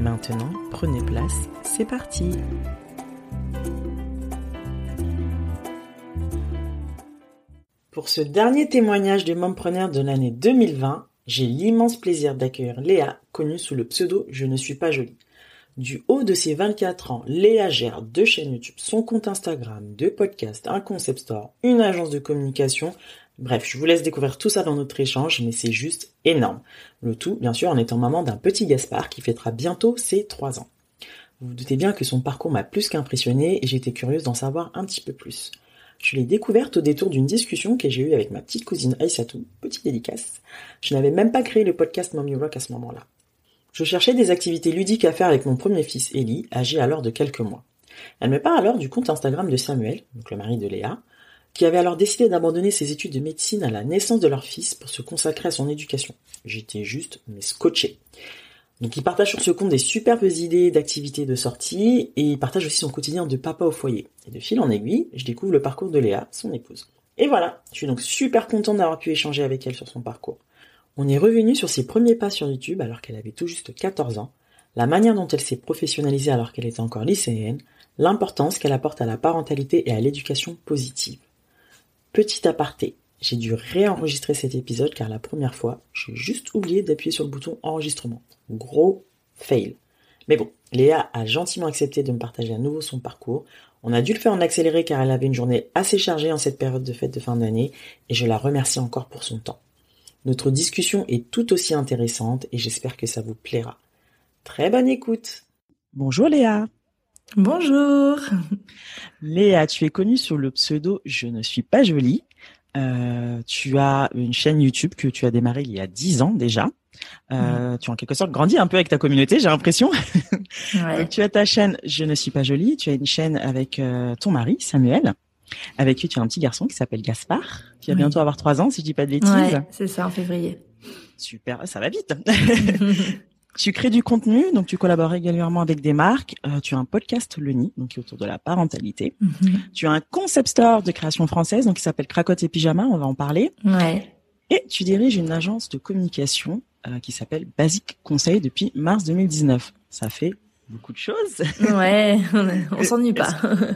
Maintenant, prenez place, c'est parti Pour ce dernier témoignage de mompreneur de l'année 2020, j'ai l'immense plaisir d'accueillir Léa, connue sous le pseudo Je ne suis pas jolie. Du haut de ses 24 ans, Léa gère deux chaînes YouTube, son compte Instagram, deux podcasts, un concept store, une agence de communication. Bref, je vous laisse découvrir tout ça dans notre échange, mais c'est juste énorme. Le tout, bien sûr, en étant maman d'un petit Gaspard qui fêtera bientôt ses 3 ans. Vous vous doutez bien que son parcours m'a plus qu'impressionné et j'étais curieuse d'en savoir un petit peu plus. Je l'ai découverte au détour d'une discussion que j'ai eue avec ma petite cousine Aïssatou, petite dédicace. Je n'avais même pas créé le podcast Mommy Rock à ce moment-là. Je cherchais des activités ludiques à faire avec mon premier fils, Ellie, âgé alors de quelques mois. Elle me parle alors du compte Instagram de Samuel, donc le mari de Léa, qui avait alors décidé d'abandonner ses études de médecine à la naissance de leur fils pour se consacrer à son éducation. J'étais juste, mais scotché. Donc il partage sur ce compte des superbes idées d'activités de sortie et il partage aussi son quotidien de papa au foyer. Et de fil en aiguille, je découvre le parcours de Léa, son épouse. Et voilà, je suis donc super contente d'avoir pu échanger avec elle sur son parcours. On est revenu sur ses premiers pas sur YouTube alors qu'elle avait tout juste 14 ans, la manière dont elle s'est professionnalisée alors qu'elle était encore lycéenne, l'importance qu'elle apporte à la parentalité et à l'éducation positive. Petit aparté, j'ai dû réenregistrer cet épisode car la première fois, j'ai juste oublié d'appuyer sur le bouton enregistrement. Gros fail. Mais bon, Léa a gentiment accepté de me partager à nouveau son parcours. On a dû le faire en accéléré car elle avait une journée assez chargée en cette période de fête de fin d'année et je la remercie encore pour son temps. Notre discussion est tout aussi intéressante et j'espère que ça vous plaira. Très bonne écoute. Bonjour Léa. Bonjour. Léa, tu es connue sous le pseudo Je ne suis pas jolie. Euh, tu as une chaîne YouTube que tu as démarrée il y a dix ans déjà. Euh, Tu as en quelque sorte grandi un peu avec ta communauté, j'ai l'impression. Ouais. Donc, tu as ta chaîne Je ne suis pas jolie. Tu as une chaîne avec euh, ton mari Samuel, avec qui tu as un petit garçon qui s'appelle Gaspard, qui va Oui. bientôt avoir trois ans si je dis pas de bêtises. Ouais, c'est ça, en février. Super, ça va vite. tu crées du contenu, donc tu collabores régulièrement avec des marques. Euh, tu as un podcast Le Nid, donc qui est autour de la parentalité. Mhm. Tu as un concept store de création française, donc qui s'appelle Cracotte et Pyjama. On va en parler. ouais. Et tu diriges une agence de communication euh, qui s'appelle Basic Conseil depuis mars 2019. Ça fait beaucoup de choses. Ouais, on, on s'ennuie pas.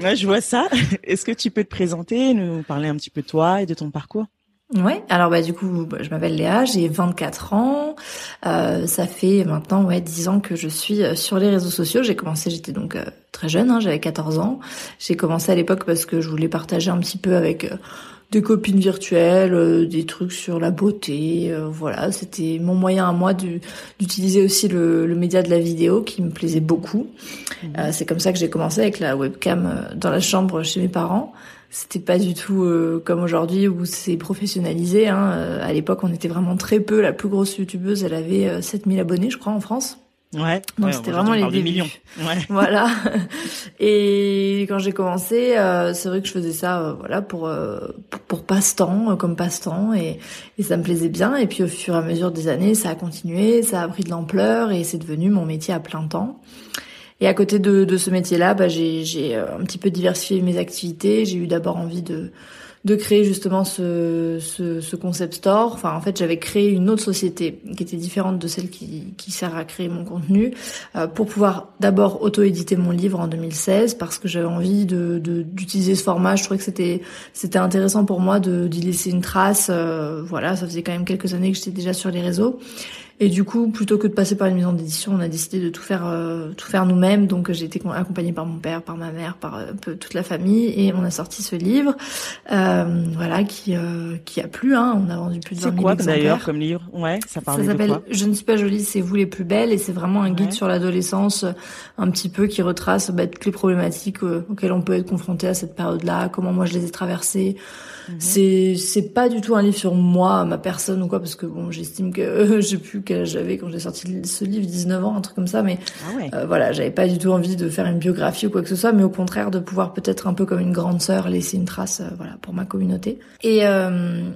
Ouais, je vois ça. Est-ce que tu peux te présenter, nous parler un petit peu de toi et de ton parcours? Ouais, alors bah du coup, bah, je m'appelle Léa, j'ai 24 ans. Euh, ça fait maintenant ouais 10 ans que je suis euh, sur les réseaux sociaux. J'ai commencé, j'étais donc euh, très jeune, hein, j'avais 14 ans. J'ai commencé à l'époque parce que je voulais partager un petit peu avec des copines virtuelles, euh, des trucs sur la beauté. euh, voilà, c'était mon moyen à moi d'utiliser aussi le, le média de la vidéo qui me plaisait beaucoup. Euh, c'est comme ça que j'ai commencé avec la webcam euh, dans la chambre chez mes parents. C'était pas du tout euh, comme aujourd'hui où c'est professionnalisé. Hein. Euh, à l'époque, on était vraiment très peu. La plus grosse youtubeuse, elle avait euh, 7000 abonnés, je crois, en France. Ouais. Donc ouais, c'était vraiment les débuts. millions. Ouais. Voilà. Et quand j'ai commencé, euh, c'est vrai que je faisais ça, euh, voilà, pour euh, pour, pour passe-temps, euh, comme passe-temps, et, et ça me plaisait bien. Et puis au fur et à mesure des années, ça a continué, ça a pris de l'ampleur, et c'est devenu mon métier à plein temps. Et à côté de, de ce métier-là, bah, j'ai j'ai euh, un petit peu diversifié mes activités. J'ai eu d'abord envie de de créer justement ce, ce, ce concept store. Enfin, en fait, j'avais créé une autre société qui était différente de celle qui, qui sert à créer mon contenu euh, pour pouvoir d'abord auto-éditer mon livre en 2016 parce que j'avais envie de d'utiliser ce format. Je trouvais que c'était c'était intéressant pour moi de d'y laisser une trace. euh, voilà, ça faisait quand même quelques années que j'étais déjà sur les réseaux. Et du coup, plutôt que de passer par une maison d'édition, on a décidé de tout faire, euh, tout faire nous-mêmes. Donc, j'ai été accompagnée par mon père, par ma mère, par un peu toute la famille, et on a sorti ce livre, euh, voilà, qui qui a plu. Hein. On a vendu plus de 20 000 exemplaires. C'est quoi d'ailleurs comme livre? Ouais, ça parle Ça s'appelle Je ne suis pas jolie, c'est vous les plus belles, et c'est vraiment un guide sur l'adolescence, un petit peu qui retrace bah, toutes les problématiques auxquelles on peut être confronté à cette période-là, comment moi je les ai traversées. Mhm. C'est c'est pas du tout un livre sur moi, ma personne ou quoi, parce que bon, j'estime que j'ai plus quel j'avais quand j'ai sorti ce livre, 19 ans, un truc comme ça, mais ah euh, voilà, j'avais pas du tout envie de faire une biographie ou quoi que ce soit, mais au contraire de pouvoir peut-être un peu comme une grande sœur laisser une trace, euh, voilà, pour ma communauté. Et euh,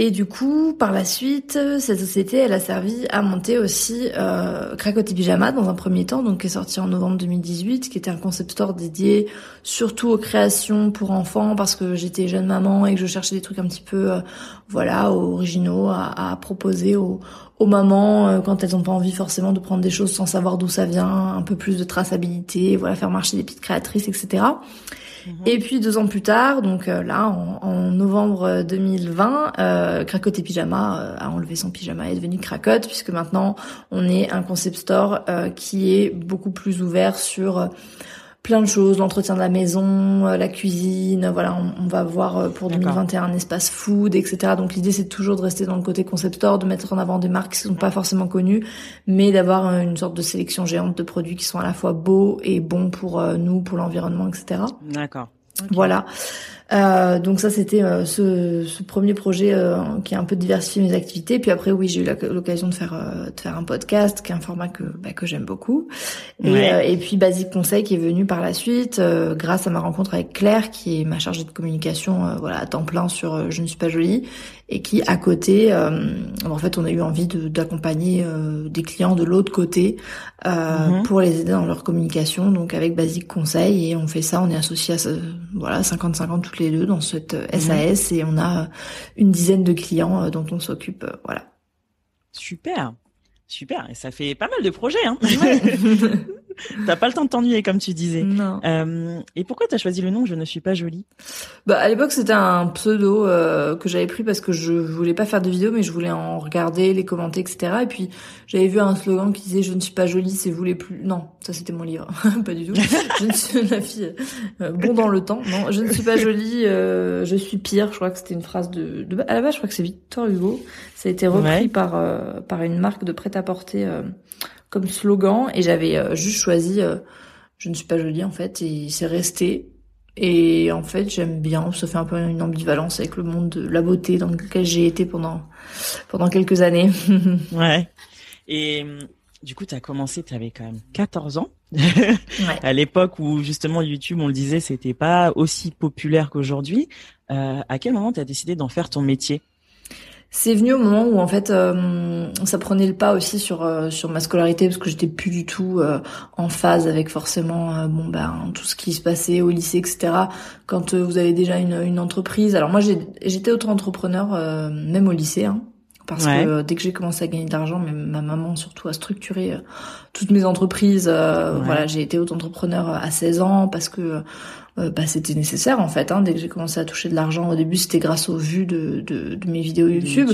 et du coup, par la suite, cette société, elle a servi à monter aussi euh, Pyjama dans un premier temps, donc qui est sorti en novembre 2018, qui était un concept store dédié surtout aux créations pour enfants, parce que j'étais jeune maman et que je cherchais des trucs un petit peu, euh, voilà, originaux à, proposer aux, aux mamans euh, quand elles n'ont pas envie forcément de prendre des choses sans savoir d'où ça vient, un peu plus de traçabilité, voilà, faire marcher des petites créatrices, etc. Et puis deux ans plus tard, donc euh, là en, novembre 2020, euh, Cracotte et Pyjama euh, a enlevé son pyjama et est devenu Cracotte puisque maintenant on est un concept store euh, qui est beaucoup plus ouvert sur plein de choses, l'entretien de la maison, euh, la cuisine, voilà, on, va voir euh, pour 2021 un espace food, etc. Donc l'idée c'est toujours de rester dans le côté concept store, de mettre en avant des marques qui sont pas forcément connues, mais d'avoir euh, une sorte de sélection géante de produits qui sont à la fois beaux et bons pour nous, pour l'environnement, etc. D'accord. Voilà. Euh, donc ça c'était euh, ce, ce, premier projet euh, qui a un peu diversifié mes activités. Puis après oui j'ai eu l'occasion de faire de faire un podcast qui est un format que bah, que j'aime beaucoup. Et, et, puis Basique Conseil qui est venu par la suite grâce à ma rencontre avec Claire qui est ma chargée de communication voilà à temps plein sur Je ne suis pas jolie et qui à côté en fait on a eu envie d'accompagner des clients de l'autre côté mm-hmm. pour les aider dans leur communication donc avec Basique Conseil et on fait ça on est associé à voilà 50-50 toutes les deux dans cette SAS mhm. et on a une dizaine de clients euh, dont on s'occupe. Euh, voilà. Super, super. Et ça fait pas mal de projets. Hein T'as pas le temps de t'ennuyer, comme tu disais. Non. Euh, et pourquoi t'as choisi le nom Je ne suis pas jolie? Bah à l'époque c'était un pseudo euh, que j'avais pris parce que je voulais pas faire de vidéo, mais je voulais en regarder, les commenter, etc. Et puis j'avais vu un slogan qui disait Je ne suis pas jolie, c'est vous les plus. Non, ça c'était mon livre, pas du tout. je ne suis la fille euh, bon dans le temps. Non, je ne suis pas jolie, euh, je suis pire. Je crois que c'était une phrase de, de... à la base je crois que c'est Victor Hugo. Ça a été repris par par une marque de prêt-à-porter comme slogan et j'avais euh, juste choisi euh, je ne suis pas jolie en fait et c'est resté. Et en fait j'aime bien ça fait un peu une ambivalence avec le monde de la beauté dans lequel j'ai été pendant pendant quelques années. Ouais. Et du coup tu as commencé tu avais quand même 14 ans. À l'époque où justement YouTube on le disait c'était pas aussi populaire qu'aujourd'hui. Euh, à quel moment tu as décidé d'en faire ton métier? C'est venu au moment où en fait euh, ça prenait le pas aussi sur euh, sur ma scolarité parce que j'étais plus du tout euh, en phase avec forcément bon ben tout ce qui se passait au lycée etc. Quand vous avez déjà une, une entreprise. Alors moi j'étais auto-entrepreneur même au lycée. Hein, parce que dès que j'ai commencé à gagner de l'argent, ma maman surtout a structuré toutes mes entreprises. Voilà, j'ai été auto-entrepreneur à 16 ans parce que euh, bah, c'était nécessaire en fait. Hein. Dès que j'ai commencé à toucher de l'argent, au début c'était grâce aux vues de, de, de mes vidéos YouTube.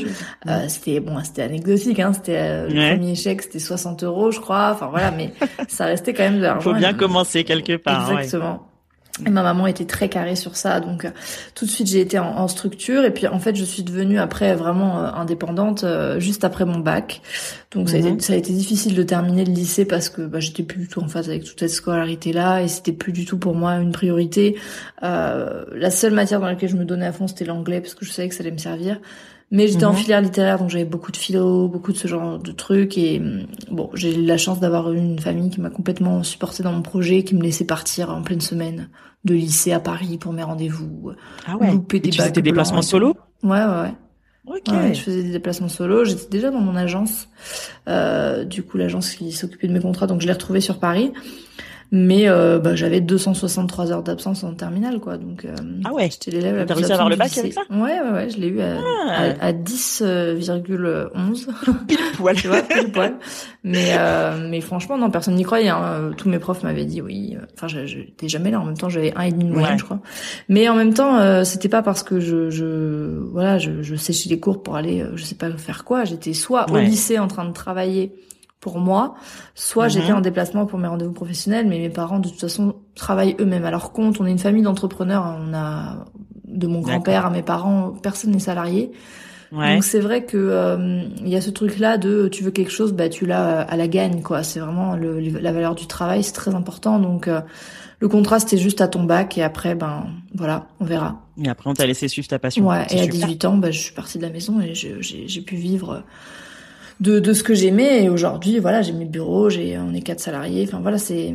Euh, c'était bon, c'était anecdotique. Hein. C'était euh, le premier chèque, c'était 60 euros, je crois. Enfin voilà, mais ça restait quand même de l'argent. Faut bien commencer quelque part. Exactement. Et ma maman était très carrée sur ça, donc euh, tout de suite j'ai été en, structure et puis en fait je suis devenue après vraiment euh, indépendante euh, juste après mon bac. Donc ça, a été, mhm. ça, a été, difficile de terminer le lycée parce que bah, j'étais plus du tout en phase avec toute cette scolarité là et c'était plus du tout pour moi une priorité. la seule matière dans laquelle je me donnais à fond c'était l'anglais parce que je savais que ça allait me servir. Mais j'étais en mhm. filière littéraire, donc j'avais beaucoup de philo, beaucoup de ce genre de trucs. Et mm, bon, j'ai eu la chance d'avoir une famille qui m'a complètement supporté dans mon projet, qui me laissait partir en pleine semaine de lycée à Paris pour mes rendez-vous. Ah ouais. Louper des tu faisais des déplacements solo Ouais, ouais, ouais. Ok. je faisais des déplacements solo. J'étais déjà dans mon agence. Euh, du coup, l'agence qui s'occupait de mes contrats, donc je l'ai retrouvée sur Paris. Mais euh, bah, j'avais 263 heures d'absence en terminale, quoi. Donc, euh, ah ouais. J'étais l'élève la T'as réussi à avoir le bac avec ça Ouais, ouais, ouais. Je l'ai eu à, ah. à, 10,11. pile poil. tu vois, pile poil. Mais, euh, mais franchement, non, personne n'y croyait. Hein. Tous mes profs m'avaient dit oui. Enfin, j'étais jamais là. En même temps, j'avais un et demi de moyenne, je crois. Mais en même temps, euh, c'était pas parce que je, je voilà, je, je séchais les cours pour aller, je sais pas faire quoi. J'étais soit au lycée en train de travailler pour moi, soit j'étais mhm. en déplacement pour mes rendez-vous professionnels, mais mes parents de toute façon travaillent eux-mêmes à leur compte. On est une famille d'entrepreneurs, hein. on a de mon grand-père à mes parents, personne n'est salarié. Donc c'est vrai que euh, il y a ce truc-là de tu veux quelque chose, bah tu l'as à la gagne quoi. C'est vraiment le, la valeur du travail, c'est très important. Donc euh, le contrat c'était juste à ton bac et après ben voilà, on verra. Et après on t'a laissé suivre ta passion. Ouais. Et à 18 ans, bah, je suis partie de la maison et j'ai pu vivre de, de ce que j'aimais. Et aujourd'hui, voilà, j'ai mes bureaux, j'ai, on est quatre salariés. Enfin voilà, c'est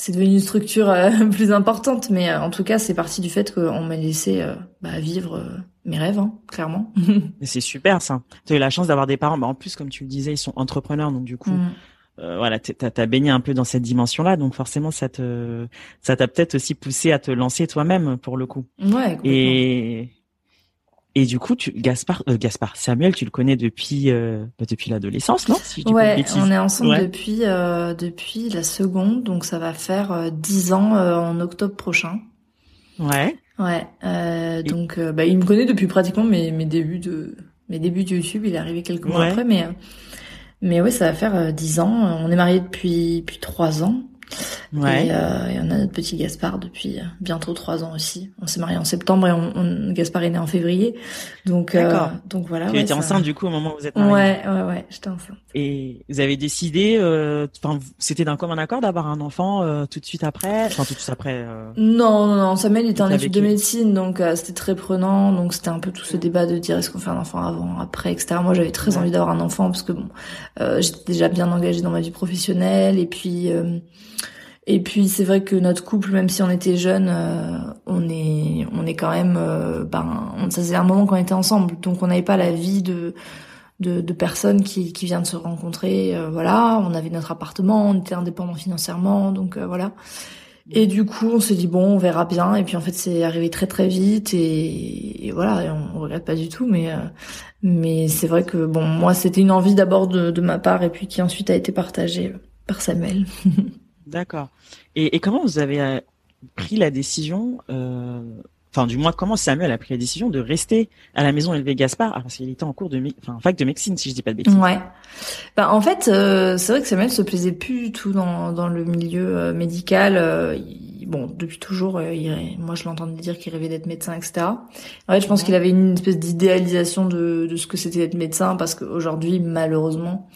c'est devenu une structure euh, plus importante, mais euh, en tout cas, c'est parti du fait qu'on m'a laissé euh, bah, vivre mes rêves, hein, clairement. c'est super ça. Tu as eu la chance d'avoir des parents. Bah, en plus, comme tu le disais, ils sont entrepreneurs, donc du coup. Mm. voilà, t'as as baigné un peu dans cette dimension-là, donc forcément ça te, ça t'a peut-être aussi poussé à te lancer toi-même pour le coup. Ouais. Et et du coup, tu, Gaspard, euh, Gaspard, Samuel, tu le connais depuis euh, bah, depuis l'adolescence, non? Ouais, on est ensemble depuis euh, depuis la seconde, donc ça va faire dix ans en octobre prochain. Ouais. Ouais. donc, bah, il me connaît depuis pratiquement mes mes débuts de mes débuts de YouTube. Il est arrivé quelques mois après, mais mais ouais, ça va faire dix ans. On est mariés depuis depuis trois ans. Ouais. Et, euh, on a notre petit Gaspard depuis euh, bientôt trois ans aussi. On s'est marié en septembre et on, on, Gaspard est né en février. Donc, euh, donc voilà. Tu étais enceinte du coup au moment où vous êtes mariés. Ouais, ouais, ouais, j'étais enceinte. Et vous avez décidé, euh, enfin, c'était d'un commun accord d'avoir un enfant euh, tout de suite après, enfin tout de suite après. Non, non, non. Samuel était en études de médecine, donc c'était très prenant. Donc c'était un peu tout ce débat de dire est-ce qu'on fait un enfant avant, après, etc. Moi, j'avais très envie d'avoir un enfant parce que bon, j'étais déjà bien engagée dans ma vie professionnelle et puis. Et puis c'est vrai que notre couple, même si on était jeunes, euh, on est on est quand même, euh, ben ça faisait un moment qu'on était ensemble, donc on n'avait pas la vie de de, personnes qui qui vient de se rencontrer. Euh, voilà, on avait notre appartement, on était indépendant financièrement, donc voilà. Et du coup, on s'est dit bon, on verra bien. Et puis en fait, c'est arrivé très très vite et, voilà, on, on, regrette pas du tout. Mais mais c'est vrai que bon, moi, c'était une envie d'abord de ma part et puis qui ensuite a été partagée par Samuel. D'accord. Et, et, comment vous avez euh, pris la décision, euh, enfin du moins comment Samuel a pris la décision de rester à la maison élever Gaspard parce qu'il était en cours de, enfin fac de médecine si je dis pas de bêtises. Ouais. Bah en fait, euh, c'est vrai que Samuel se plaisait plus du tout dans dans le milieu euh, médical. Euh, bon, depuis toujours, il, moi je l'entendais dire qu'il rêvait d'être médecin, etc. En fait, je pense qu'il avait une espèce d'idéalisation de de ce que c'était d'être médecin parce qu'aujourd'hui, malheureusement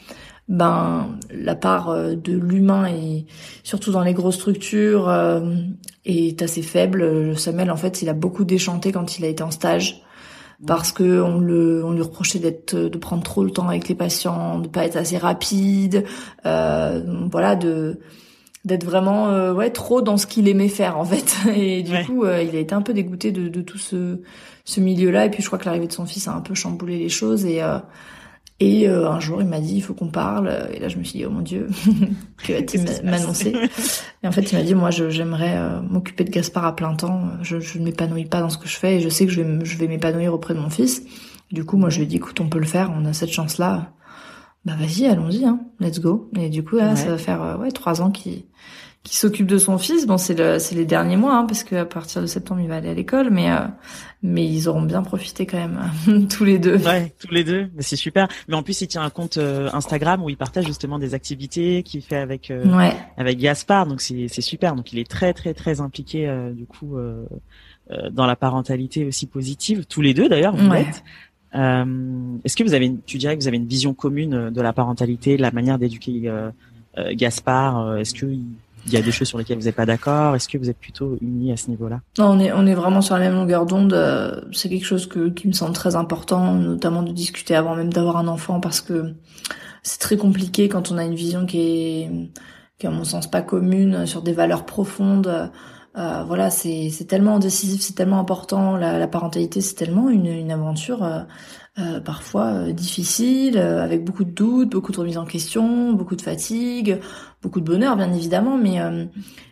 ben la part euh, de l'humain et surtout dans les grosses structures euh, est assez faible. Samuel en fait, il a beaucoup déchanté quand il a été en stage parce que on le on lui reprochait d'être de prendre trop le temps avec les patients, de pas être assez rapide, euh, voilà de d'être vraiment euh, ouais trop dans ce qu'il aimait faire en fait. Et du coup il a été un peu dégoûté de, de tout ce ce milieu là et puis je crois que l'arrivée de son fils a un peu chamboulé les choses. Et et euh, un jour, il m'a dit, il faut qu'on parle. Et là, je me suis dit, oh mon Dieu, que va-t-il m'annoncer Et en fait, il m'a dit, moi, j'aimerais euh, m'occuper de Gaspard à plein temps. Je, je ne m'épanouis pas dans ce que je fais et je sais que je vais, je vais m'épanouir auprès de mon fils. Du coup, moi, je lui ai dit, écoute, on peut le faire, on a cette chance-là. Bah vas-y, allons-y, hein, let's go. Et du coup, là, ça va faire euh, ouais trois ans qu'il qui s'occupe de son fils. Bon, c'est le, c'est les derniers mois, hein, parce qu'à partir de septembre, il va aller à l'école, mais euh, mais ils auront bien profité quand même tous les deux. Ouais, tous les deux. Mais c'est super. Mais en plus, il tient un compte euh, Instagram où il partage justement des activités qu'il fait avec euh, avec Gaspard. Donc c'est c'est super. Donc il est très très très impliqué du coup dans la parentalité aussi positive. Tous les deux d'ailleurs. Vous êtes. Est-ce que vous avez, une, tu dirais que vous avez une vision commune de la parentalité, de la manière d'éduquer Gaspard Est-ce que il y a des choses sur lesquelles vous n'êtes pas d'accord Est-ce que vous êtes plutôt unis à ce niveau-là? Non, on est on est vraiment sur la même longueur d'onde. Euh, c'est quelque chose que qui me semble très important, notamment de discuter avant même d'avoir un enfant, parce que c'est très compliqué quand on a une vision qui est qui est à mon sens pas commune sur des valeurs profondes. Euh, voilà, c'est tellement décisif, c'est tellement important. La, la parentalité, c'est tellement une, une aventure euh, euh parfois euh, difficile, avec beaucoup de doutes, beaucoup de remises en question, beaucoup de fatigue, beaucoup de bonheur, bien évidemment, mais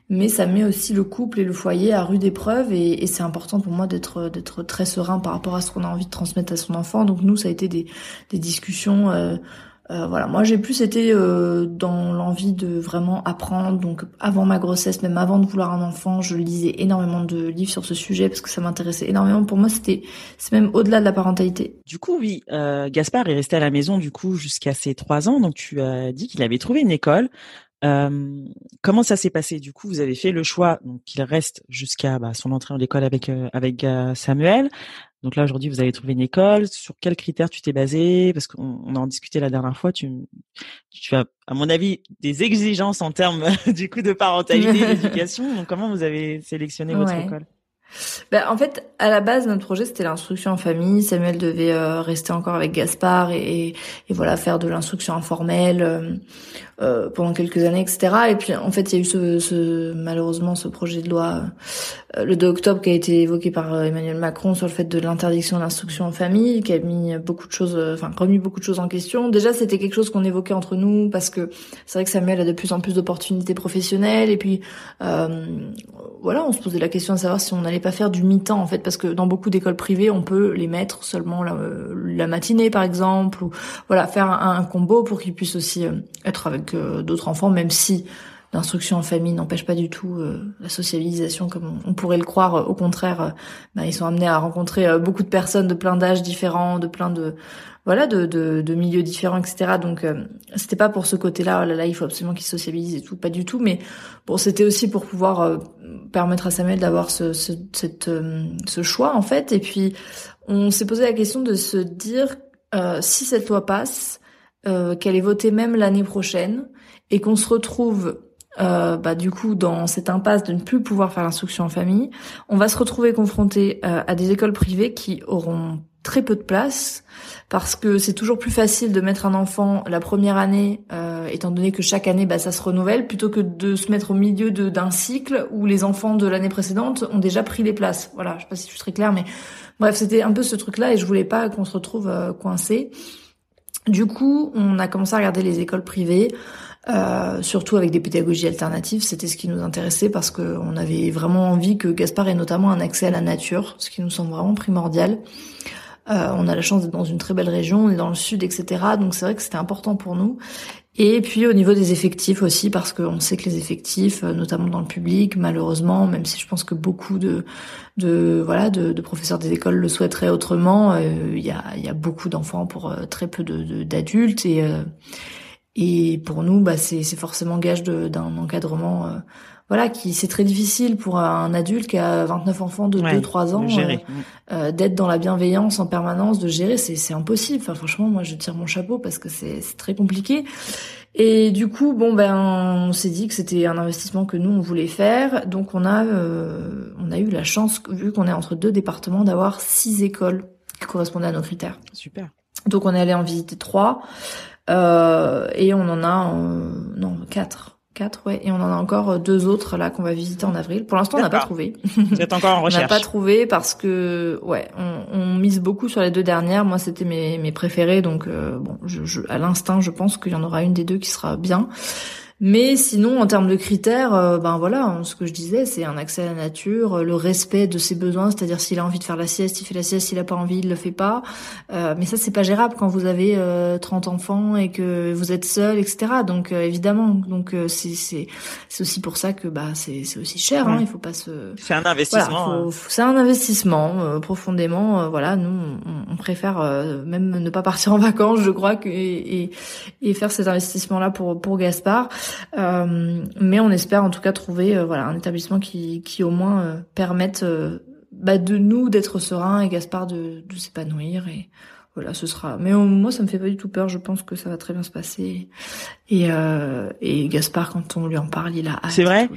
mais ça met aussi le couple et le foyer à rude épreuve et, et c'est important pour moi d'être d'être très serein par rapport à ce qu'on a envie de transmettre à son enfant. Donc nous, ça a été des, des discussions euh, voilà, moi j'ai plus été euh, dans l'envie de vraiment apprendre. Donc avant ma grossesse, même avant de vouloir un enfant, je lisais énormément de livres sur ce sujet parce que ça m'intéressait énormément. Pour moi, c'était c'est même au-delà de la parentalité. Du coup, oui, euh, Gaspard est resté à la maison du coup jusqu'à ses trois ans. Donc tu as dit qu'il avait trouvé une école. Comment ça s'est passé? Du coup, vous avez fait le choix qu'il reste jusqu'à bah, son entrée en école avec avec Samuel. Donc là aujourd'hui, vous avez trouvé une école. Sur quels critères tu t'es basé? Parce qu'on en discutait la dernière fois. Tu, tu as, à mon avis, des exigences en termes du coup de parentalité, d'éducation. Donc comment vous avez sélectionné votre école? Ben, en fait, à la base, notre projet c'était l'instruction en famille. Samuel devait euh, rester encore avec Gaspard et, et, voilà faire de l'instruction informelle euh, euh, pendant quelques années, etc. Et puis en fait, il y a eu ce, ce malheureusement ce projet de loi euh, le 2 octobre qui a été évoqué par euh, Emmanuel Macron sur le fait de l'interdiction de l'instruction en famille, qui a mis beaucoup de choses, enfin remis beaucoup de choses en question. Déjà, c'était quelque chose qu'on évoquait entre nous parce que c'est vrai que Samuel a de plus en plus d'opportunités professionnelles et puis euh, voilà, on se posait la question de savoir si on n'allait pas faire du mi-temps en fait, parce que dans beaucoup d'écoles privées, on peut les mettre seulement la, matinée par exemple, ou voilà, faire un, combo pour qu'ils puissent aussi être avec d'autres enfants, même si l'instruction en famille n'empêche pas du tout euh, la socialisation comme on, pourrait le croire. Au contraire, euh, bah, ils sont amenés à rencontrer euh, beaucoup de personnes de plein d'âges différents, de plein de voilà de, de, milieux différents, etc. Donc c'était pas pour ce côté-là. Oh là, là, il faut absolument qu'ils socialisent et tout, pas du tout. Mais bon, c'était aussi pour pouvoir permettre à Samuel d'avoir ce, ce, cette, ce choix en fait. Et puis on s'est posé la question de se dire si cette loi passe, qu'elle est votée même l'année prochaine et qu'on se retrouve euh, bah, du coup dans cette impasse de ne plus pouvoir faire l'instruction en famille, on va se retrouver confronté euh, à des écoles privées qui auront très peu de place parce que c'est toujours plus facile de mettre un enfant la première année, euh, étant donné que chaque année bah, ça se renouvelle, plutôt que de se mettre au milieu d'un cycle où les enfants de l'année précédente ont déjà pris les places. Voilà, je sais pas si je suis très claire, mais bref, c'était un peu ce truc-là et je voulais pas qu'on se retrouve euh, coincé. Du coup, on a commencé à regarder les écoles privées. Euh, surtout avec des pédagogies alternatives, c'était ce qui nous intéressait parce qu'on avait vraiment envie que Gaspard ait notamment un accès à la nature, ce qui nous semble vraiment primordial. Euh, on a la chance d'être dans une très belle région, on est dans le sud, etc. Donc c'est vrai que c'était important pour nous. Et puis au niveau des effectifs aussi, parce qu'on sait que les effectifs, euh, notamment dans le public, malheureusement, même si je pense que beaucoup de, de voilà de, de professeurs des écoles le souhaiteraient autrement, il y, a, y, a, beaucoup d'enfants pour très peu d'adultes et et pour nous, bah, c'est forcément gage d'un encadrement, euh, voilà, qui c'est très difficile pour un adulte qui a 29 enfants de 2-3 ans, euh, euh, d'être dans la bienveillance en permanence, de gérer, c'est impossible. Enfin, franchement, moi, je tire mon chapeau parce que c'est très compliqué. Et du coup, bon, ben, on s'est dit que c'était un investissement que nous on voulait faire, donc on a, on a eu la chance, vu qu'on est entre deux départements, d'avoir six écoles qui correspondaient à nos critères. Super. Donc on est allé en visiter trois. Euh, et on en a non quatre. Quatre, ouais. Et on en a encore euh, deux autres là qu'on va visiter en avril. Pour l'instant, on n'a pas trouvé. Vous êtes encore en recherche. on n'a pas trouvé parce que, ouais, on, on, mise beaucoup sur les deux dernières. Moi, c'était mes, mes préférées, donc euh, bon, je, je, à l'instinct, je pense qu'il y en aura une des deux qui sera bien. Mais sinon, en termes de critères, euh, ben voilà, hein, ce que je disais, c'est un accès à la nature, euh, le respect de ses besoins, c'est-à-dire s'il a envie de faire la sieste, il fait la sieste, s'il a pas envie, il le fait pas. Euh, mais ça, c'est pas gérable quand vous avez 30 enfants et que vous êtes seul, etc. Donc évidemment, donc c'est c'est c'est aussi pour ça que bah c'est c'est aussi cher. Hein, il faut pas se. C'est un investissement. Hein. c'est un investissement profondément. voilà, nous on, on préfère même ne pas partir en vacances, je crois, que et, et, faire cet investissement là pour pour Gaspard. Euh, mais on espère en tout cas trouver euh, voilà un établissement qui, qui au moins euh, permette bah, de nous d'être sereins et Gaspard de, de s'épanouir et voilà ce sera mais moi ça me fait pas du tout peur je pense que ça va très bien se passer et et Gaspard quand on lui en parle il a hâte c'est vrai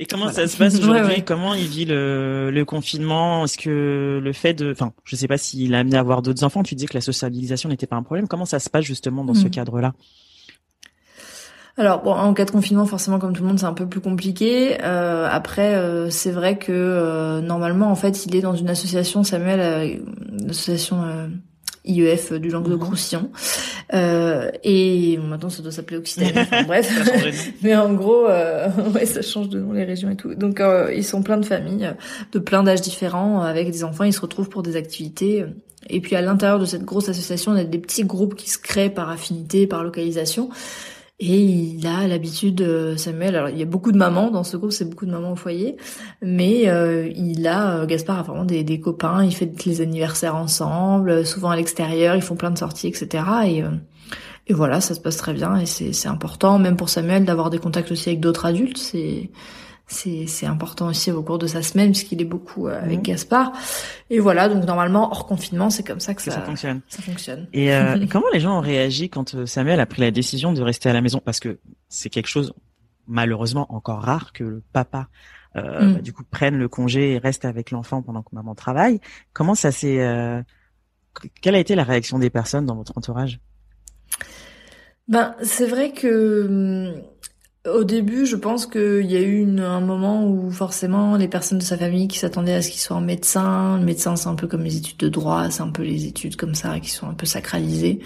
et comment ça se passe aujourd'hui Comment il vit le, le confinement Est-ce que le fait de, enfin, je sais pas s'il a amené à avoir d'autres enfants. Tu disais que la socialisation n'était pas un problème. Comment ça se passe justement dans ce mm. cadre-là? Alors bon, en cas de confinement, forcément, comme tout le monde, c'est un peu plus compliqué. Euh, après, euh, c'est vrai que euh, normalement, en fait, il est dans une association, Samuel, une association IEF du Languedoc-Roussillon. Euh, et maintenant, ça doit s'appeler Occitanie. Enfin, bref, mais en gros, ouais, ça change de nom les régions et tout. Donc, ils sont plein de familles, de plein d'âges différents, avec des enfants. Ils se retrouvent pour des activités. Et puis, à l'intérieur de cette grosse association, y a des petits groupes qui se créent par affinité, par localisation. Et il a l'habitude, euh, Samuel, alors il y a beaucoup de mamans dans ce groupe, c'est beaucoup de mamans au foyer, mais euh, il a, euh, Gaspard a vraiment des, copains, il fait les anniversaires ensemble, souvent à l'extérieur, ils font plein de sorties, etc. Et, et voilà, ça se passe très bien et c'est important, même pour Samuel, d'avoir des contacts aussi avec d'autres adultes, c'est c'est important aussi au cours de sa semaine puisqu'il est beaucoup euh, avec mhm. Gaspard. Et voilà, donc normalement hors confinement, c'est comme ça que, ça, fonctionne. Ça fonctionne. Et euh, comment les gens ont réagi quand euh, Samuel a pris la décision de rester à la maison? Parce que c'est quelque chose malheureusement encore rare que le papa euh, mm. bah, du coup prenne le congé et reste avec l'enfant pendant que maman travaille. Comment ça s'est Quelle a été la réaction des personnes dans votre entourage? Ben c'est vrai que hum, au début, je pense qu'il y a eu un moment où forcément les personnes de sa famille qui s'attendaient à ce qu'il soit médecin, le médecin c'est un peu comme les études de droit, c'est un peu les études comme ça qui sont un peu sacralisées.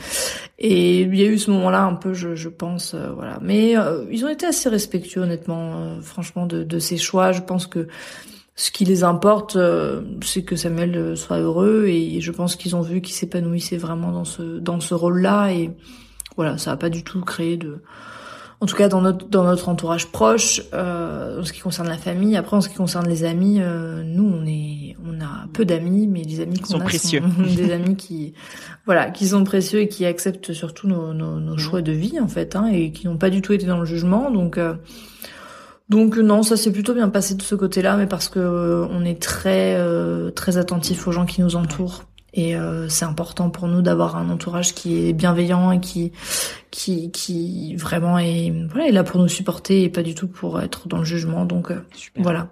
Et il y a eu ce moment-là un peu, je, pense, euh, voilà. Mais euh, ils ont été assez respectueux honnêtement, euh, franchement, de, de ces choix. Je pense que ce qui les importe, c'est que Samuel soit heureux et je pense qu'ils ont vu qu'il s'épanouissait vraiment dans ce dans ce rôle-là et voilà, ça a pas du tout créé de en tout cas dans notre dans notre entourage proche, euh, en ce qui concerne la famille. Après, en ce qui concerne les amis, euh, nous on est on a peu d'amis, mais les amis qu'on a précieux. sont des amis qui voilà qui sont précieux et qui acceptent surtout nos, nos, nos choix de vie en fait, hein, et qui n'ont pas du tout été dans le jugement. Donc euh, donc non, ça s'est plutôt bien passé de ce côté-là, mais parce que euh, on est très euh, très attentif aux gens qui nous entourent. Et euh, c'est important pour nous d'avoir un entourage qui est bienveillant et qui qui qui vraiment est voilà est là pour nous supporter et pas du tout pour être dans le jugement. Donc euh, voilà.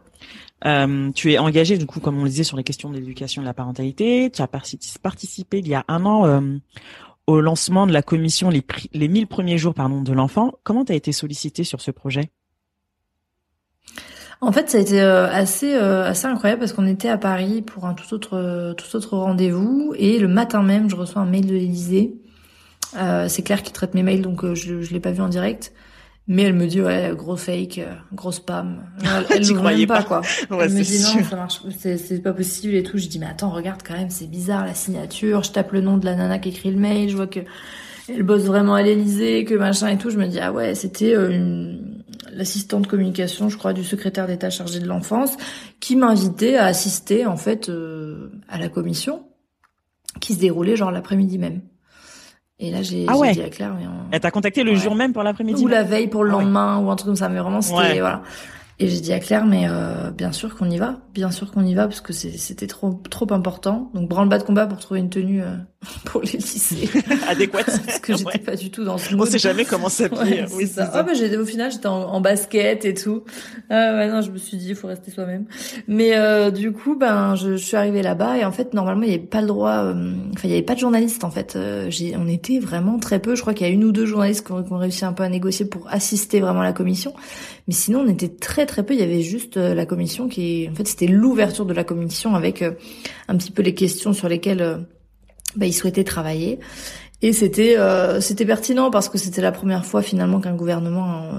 Euh, tu es engagé du coup, comme on le disait, sur les questions d'éducation et de la parentalité. Tu as participé il y a un an euh, au lancement de la commission les, les 1000 premiers jours pardon de l'enfant. Comment tu as été sollicité sur ce projet? En fait, ça a été euh, assez euh, assez incroyable parce qu'on était à Paris pour un tout autre euh, tout autre rendez-vous et le matin même, je reçois un mail de l'Élysée. c'est Claire qui traite mes mails, donc je je l'ai pas vu en direct. Mais elle me dit ouais gros fake, gros spam. Elle, elle même pas, quoi. elle me dit non ça marche, c'est pas possible et tout. Je dis mais attends regarde quand même c'est bizarre la signature. Je tape le nom de la nana qui écrit le mail, je vois que elle bosse vraiment à l'Élysée, que machin et tout. Je me dis ah ouais c'était une l'assistante communication, je crois, du secrétaire d'État chargé de l'enfance, qui m'invitait à assister en fait euh, à la commission qui se déroulait genre l'après-midi même. Et là, j'ai ah dit à Claire, mais elle t'a contacté le jour même pour l'après-midi ou la veille pour le ah lendemain ou un truc comme ça, mais vraiment c'était voilà. Et j'ai dit à Claire, mais euh, bien sûr qu'on y va, bien sûr qu'on y va, parce que c'était trop trop important. Donc branle-bas de combat pour trouver une tenue euh, pour les lycées adéquate, parce que j'étais pas du tout dans ce mode. On sait jamais comment s'habiller. oui, ça. Ah bah au final j'étais en, basket et tout. Ah ouais non, je me suis dit il faut rester soi-même. Mais euh, du coup ben je, je suis arrivée là-bas et en fait normalement il y avait pas le droit, euh, enfin il y avait pas de journalistes en fait. Euh, j'ai on était vraiment très peu. Je crois qu'il y a une ou deux journalistes qui ont, qui ont réussi un peu à négocier pour assister vraiment à la commission. Mais sinon, on était très très peu. Il y avait juste euh, la commission qui, en fait, c'était l'ouverture de la commission avec euh, un petit peu les questions sur lesquelles euh, bah, ils souhaitaient travailler. Et c'était c'était pertinent parce que c'était la première fois finalement qu'un gouvernement,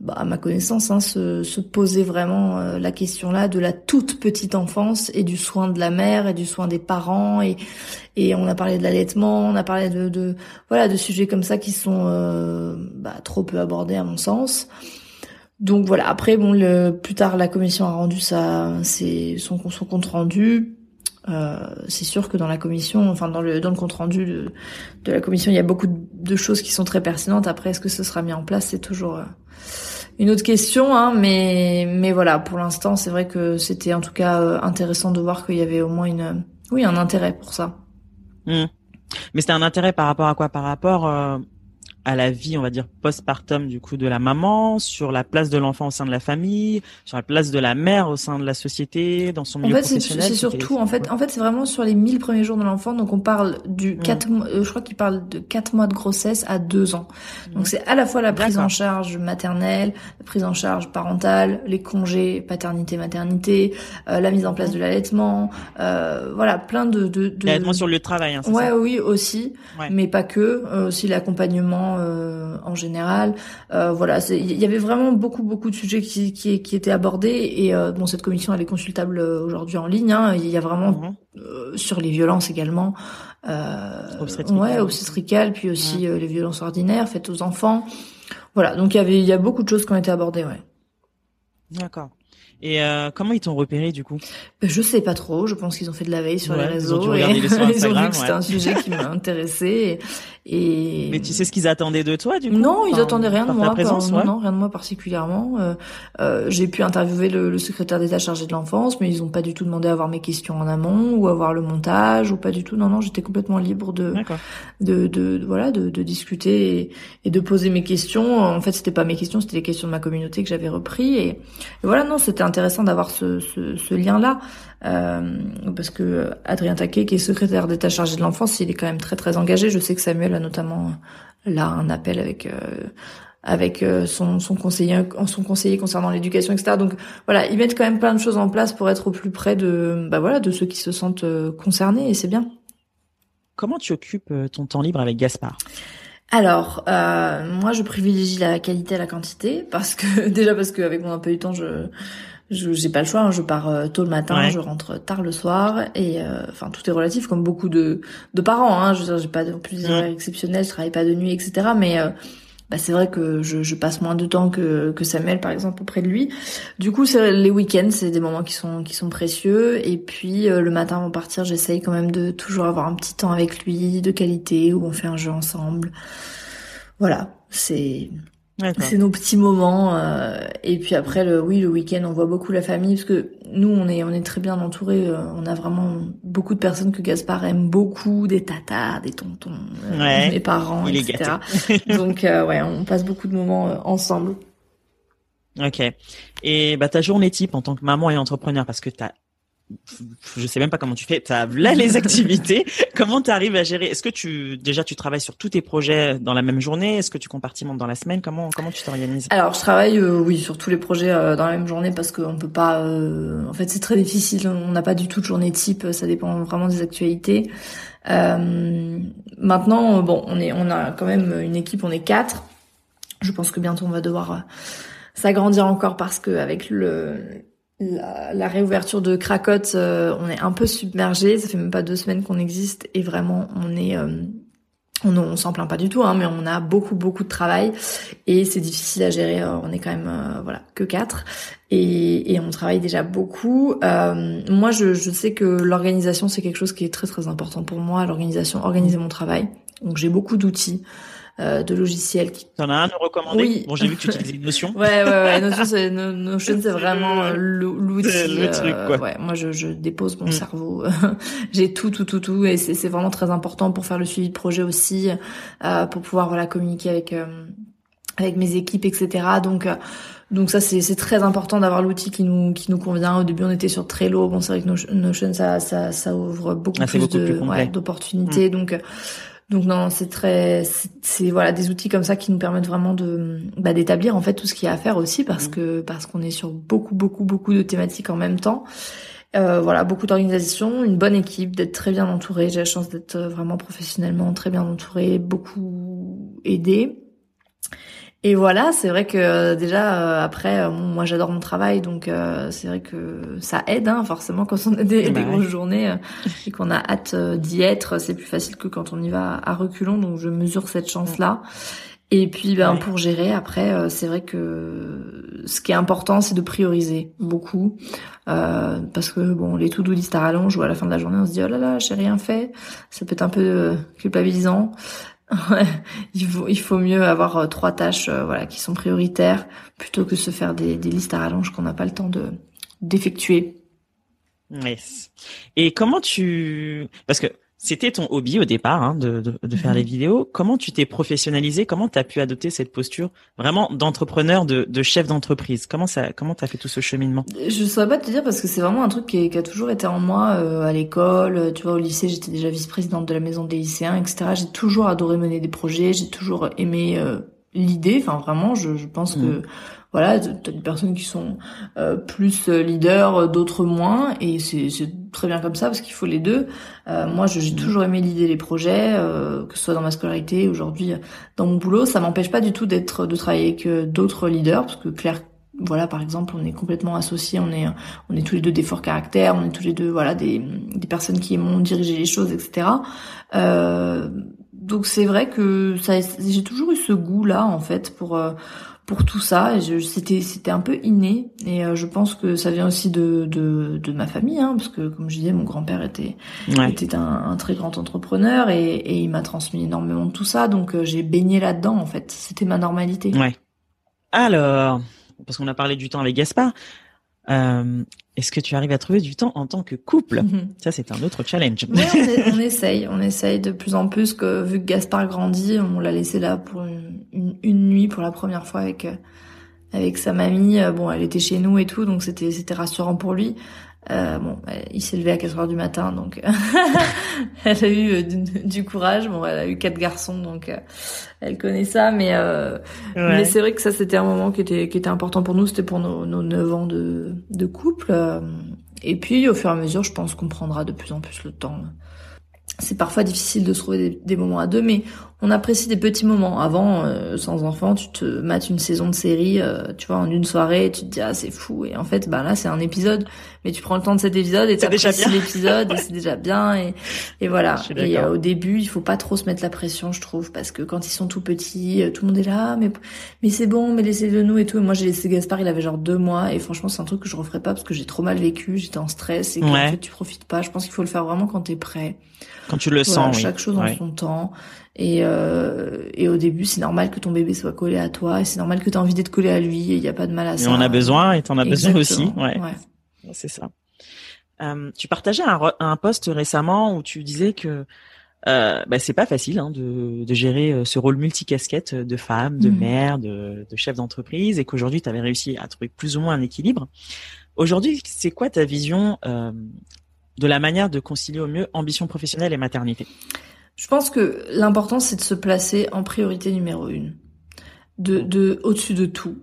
bah, à ma connaissance, hein, se, se, posait vraiment la question là de la toute petite enfance et du soin de la mère et du soin des parents et et on a parlé de l'allaitement, on a parlé de, de voilà de sujets comme ça qui sont bah, trop peu abordés à mon sens. Donc voilà. Après, bon, le, plus tard, la commission a rendu sa, c'est son, compte rendu. Euh, c'est sûr que dans la commission, enfin dans le dans le compte rendu de, de la commission, il y a beaucoup de choses qui sont très pertinentes. Après, est-ce que ce sera mis en place, c'est toujours euh, une autre question. Hein, mais mais voilà, pour l'instant, c'est vrai que c'était en tout cas euh, intéressant de voir qu'il y avait au moins une, oui, un intérêt pour ça. Mmh. Mais c'était un intérêt par rapport à quoi? Par rapport à la vie, on va dire postpartum du coup de la maman, sur la place de l'enfant au sein de la famille, sur la place de la mère au sein de la société, dans son milieu en fait, professionnel. C'est surtout en fait, en fait, c'est vraiment sur les 1000 premiers jours de l'enfant. Donc on parle du 4 mm. euh, je crois qu'il parle de 4 mois de grossesse à 2 ans. Donc mm. c'est à la fois la prise en charge maternelle, la prise en charge parentale, les congés paternité maternité, euh, la mise en place de l'allaitement, euh, voilà, plein de de, de... l'allaitement sur le travail. Hein, ouais, ça oui aussi, mais pas que, euh, aussi l'accompagnement euh, en général. Euh, voilà, il y avait vraiment beaucoup beaucoup de sujets qui, qui, qui étaient abordés et euh, bon cette commission elle est consultable aujourd'hui en ligne. Hein. Il y a vraiment mhm. sur les violences également. Euh, ouais, obstétricales, puis aussi les violences ordinaires faites aux enfants. Voilà, donc il y avait il y a beaucoup de choses qui ont été abordées, ouais. D'accord. Et euh, comment ils t'ont repéré du coup? Ben, Je sais pas trop. Je pense qu'ils ont fait de la veille sur les réseaux et ils ont vu que c'était un sujet qui m'a intéressé. Et... Mais tu sais ce qu'ils attendaient de toi, du coup? Non, ils attendaient rien de moi. Présence, non, rien de moi particulièrement. Euh, euh, j'ai pu interviewer le, le secrétaire d'État chargé de l'enfance, mais ils ont pas du tout demandé à avoir mes questions en amont ou à avoir le montage ou pas du tout. Non, non, j'étais complètement libre de, de, de, voilà, de, de discuter et, et, de poser mes questions. En fait, c'était pas mes questions, c'était les questions de ma communauté que j'avais repris. Et, et voilà, non, c'était intéressant d'avoir ce, ce, ce lien-là. Euh, parce que Adrien Taquet, qui est secrétaire d'État chargé de l'enfance, il est quand même très très engagé. Je sais que Samuel a notamment là un appel avec euh, avec euh, son, son conseiller son conseiller concernant l'éducation etc donc voilà ils mettent quand même plein de choses en place pour être au plus près de bah voilà de ceux qui se sentent concernés et c'est bien. Comment tu occupes ton temps libre avec Gaspard? Alors, moi, je privilégie la qualité à la quantité parce que déjà parce qu'avec mon emploi du temps, je je j'ai pas le choix. Hein, je pars euh, tôt le matin, je rentre tard le soir, et euh, enfin tout est relatif, comme beaucoup de de parents. Hein, je veux dire, j'ai pas de plus exceptionnel, je travaille pas de nuit, etc. Mais euh, bah, c'est vrai que je, je, passe moins de temps que, que Samuel par exemple auprès de lui. Du coup, c'est les week-ends, c'est des moments qui sont qui sont précieux. Et puis le matin avant de partir, j'essaye quand même de toujours avoir un petit temps avec lui de qualité où on fait un jeu ensemble. Voilà, c'est c'est nos petits moments. Euh, et puis après, le, oui, le week-end, on voit beaucoup la famille parce que nous, on est, on est très bien entourés. Euh, on a vraiment beaucoup de personnes que Gaspard aime beaucoup, des tatas, des tontons, euh, mes parents, etc. Donc, ouais, on passe beaucoup de moments ensemble. Ok. Et bah ta journée type en tant que maman et entrepreneur, parce que t'as je sais même pas comment tu fais. T'as là les activités. comment tu arrives à gérer? Est-ce que tu déjà tu travailles sur tous tes projets dans la même journée? Est-ce que tu compartimentes dans la semaine? Comment comment tu t'organises? Alors je travaille euh, oui sur tous les projets euh, dans la même journée parce qu'on peut pas. Euh, en fait c'est très difficile. On n'a pas du tout de journée type. Ça dépend vraiment des actualités. maintenant bon on est on a quand même une équipe. On est quatre. Je pense que bientôt on va devoir s'agrandir encore parce que avec le la, réouverture de Krakot, euh, on est un peu submergé. Ça fait même pas deux semaines qu'on existe et vraiment on est, euh, on, on s'en plaint pas du tout, hein, mais on a beaucoup beaucoup de travail et c'est difficile à gérer. Euh, on est quand même voilà que quatre et, et, on travaille déjà beaucoup. moi, je, je sais que l'organisation c'est quelque chose qui est très très important pour moi. L'organisation, organiser mon travail. Donc j'ai beaucoup d'outils. Euh, de logiciels. Qui... T'en as un à recommander Oui. Bon, j'ai vu que tu utilisais Notion. ouais, ouais, ouais. Notion, c'est, Notion, c'est vraiment euh, l'outil. Le truc, euh, quoi. Ouais, moi, je, je dépose mon mm. cerveau. j'ai tout, tout, tout, tout, et c'est, c'est vraiment très important pour faire le suivi de projet aussi, euh, pour pouvoir voilà communiquer avec avec mes équipes, etc. Donc donc ça c'est c'est très important d'avoir l'outil qui nous qui nous convient. Au début on était sur Trello. Bon c'est vrai que Notion ça ça ça ouvre beaucoup ah, plus de ouais, d'opportunités. Mm. Donc donc non, c'est très, c'est voilà des outils comme ça qui nous permettent vraiment de bah, d'établir en fait tout ce qu'il y a à faire aussi parce mmh. que parce qu'on est sur beaucoup beaucoup beaucoup de thématiques en même temps. Euh, voilà, beaucoup d'organisation, une bonne équipe, d'être très bien entouré. J'ai la chance d'être vraiment professionnellement très bien entouré, beaucoup aidé. Et voilà, c'est vrai que euh, déjà euh, après, euh, moi j'adore mon travail, donc c'est vrai que ça aide hein, forcément quand on a des, bah grosses journées et qu'on a hâte d'y être. C'est plus facile que quand on y va à reculons, donc je mesure cette chance-là. Et puis ben pour gérer après, c'est vrai que ce qui est important, c'est de prioriser beaucoup, parce que bon les to-do list à rallonge ou à la fin de la journée on se dit oh là là j'ai rien fait, ça peut être un peu culpabilisant. Il faut, il faut mieux avoir euh, trois tâches euh, voilà qui sont prioritaires plutôt que se faire des, des listes à rallonge qu'on n'a pas le temps de d'effectuer. Yes. Et comment tu parce que C'était ton hobby au départ hein, de, de, de, faire les mhm. vidéos. Comment tu t'es professionnalisé? Comment tu as pu adopter cette posture vraiment d'entrepreneur, de, de chef d'entreprise? Comment ça Comment t'as fait tout ce cheminement? Je saurais pas te dire parce que c'est vraiment un truc qui, qui, a toujours été en moi euh, à l'école. Tu vois, au lycée, j'étais déjà vice-présidente de la maison des lycéens, etc. J'ai toujours adoré mener des projets. J'ai toujours aimé euh, l'idée. Enfin, vraiment, je, je pense que mhm voilà, t'as des personnes qui sont euh, plus euh, leaders, euh, d'autres moins, et c'est très bien comme ça parce qu'il faut les deux. moi, j'ai mmh. toujours aimé l'idée des projets, que ce soit dans ma scolarité, aujourd'hui dans mon boulot. Ça m'empêche pas du tout d'être de travailler avec d'autres leaders, parce que Claire voilà par exemple on est complètement associés on est on est tous les deux des forts caractères on est tous les deux voilà des des personnes qui aiment diriger les choses etc euh, donc c'est vrai que ça j'ai toujours eu ce goût là en fait pour pour tout ça. C'était c'était un peu inné et euh, je pense que ça vient aussi de de, de ma famille, hein, parce que comme je disais, mon grand-père était était un, un, très grand entrepreneur et, et il m'a transmis énormément de tout ça, donc euh, j'ai baigné là-dedans en fait. C'était ma normalité. Ouais. Alors, parce qu'on a parlé du temps avec Gaspard, euh, est-ce que tu arrives à trouver du temps en tant que couple? Mhm. Ça, c'est un autre challenge. Oui, on, essaye, on essaye de plus en plus que vu que Gaspard grandit, on l'a laissé là pour une, une, nuit pour la première fois avec avec sa mamie. Euh, bon, elle était chez nous et tout, donc c'était c'était rassurant pour lui. Euh, bon, il s'est levé à 4 heures du matin, donc elle a eu euh, du, courage. Bon, elle a eu quatre garçons, donc euh, elle connaît ça. Mais mais c'est vrai que ça, c'était un moment qui était qui était important pour nous. C'était pour nos, nos 9 ans de de couple. et puis, au fur et à mesure, je pense qu'on prendra de plus en plus le temps c'est parfois difficile de se trouver des, moments à deux, mais on apprécie des petits moments. Avant, euh, sans enfant, tu te mates une saison de série, euh, tu vois, en une soirée, tu te dis ah c'est fou. Et en fait, bah là c'est un épisode, mais tu prends le temps de cet épisode et tu apprécies l'épisode et c'est déjà bien. Et, et voilà. Et euh, au début, il faut pas trop se mettre la pression, je trouve, parce que quand ils sont tout petits, tout le monde est là, mais mais c'est bon, mais laissez-le nous et tout. Et moi j'ai laissé Gaspard, il avait genre deux mois et franchement c'est un truc que je referais pas parce que j'ai trop mal vécu, j'étais en stress et qu'en fait tu profites pas. Je pense qu'il faut le faire vraiment quand t'es prêt. Quand tu le sens, Chaque chose en son temps. Et, euh, et au début, c'est normal que ton bébé soit collé à toi et c'est normal que tu as envie d'être collé à lui et il n'y a pas de mal à ça. Et on a besoin et t'en as besoin aussi. Ouais. C'est ça. Euh, tu partageais un, un post récemment où tu disais que euh, bah, c'est pas facile hein, de, de, gérer euh, ce rôle multicasquette de femme, de mm. mère, de, de chef d'entreprise et qu'aujourd'hui tu avais réussi à trouver plus ou moins un équilibre. Aujourd'hui, c'est quoi ta vision euh, de la manière de concilier au mieux ambition professionnelle et maternité Je pense que l'important c'est de se placer en priorité numéro une, de, de au-dessus de tout,